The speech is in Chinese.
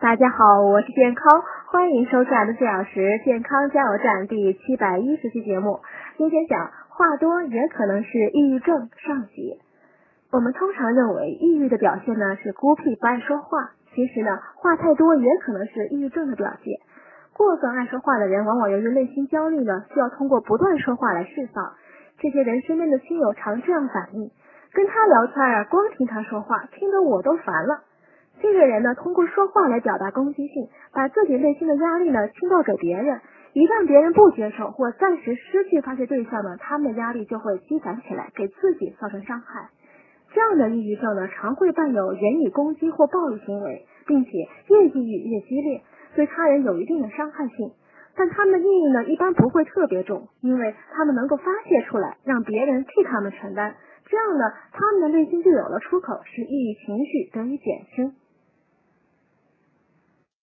大家好，我是健康，欢迎收看的四小时健康加油站第七百一十期节目。今天讲话多也可能是抑郁症上集。我们通常认为抑郁的表现呢是孤僻不爱说话，其实呢话太多也可能是抑郁症的表现。过分爱说话的人，往往由于内心焦虑呢，需要通过不断说话来释放。这些人身边的亲友常这样反映：跟他聊天啊，光听他说话，听得我都烦了。这个人呢，通过说话来表达攻击性，把自己内心的压力呢倾倒给别人。一旦别人不接受或暂时失去发泄对象呢，他们的压力就会积攒起来，给自己造成伤害。这样的抑郁症呢，常会伴有言语攻击或暴力行为，并且越抑郁越激烈，对他人有一定的伤害性。但他们的抑郁呢，一般不会特别重，因为他们能够发泄出来，让别人替他们承担。这样呢，他们的内心就有了出口，使抑郁情绪得以减轻。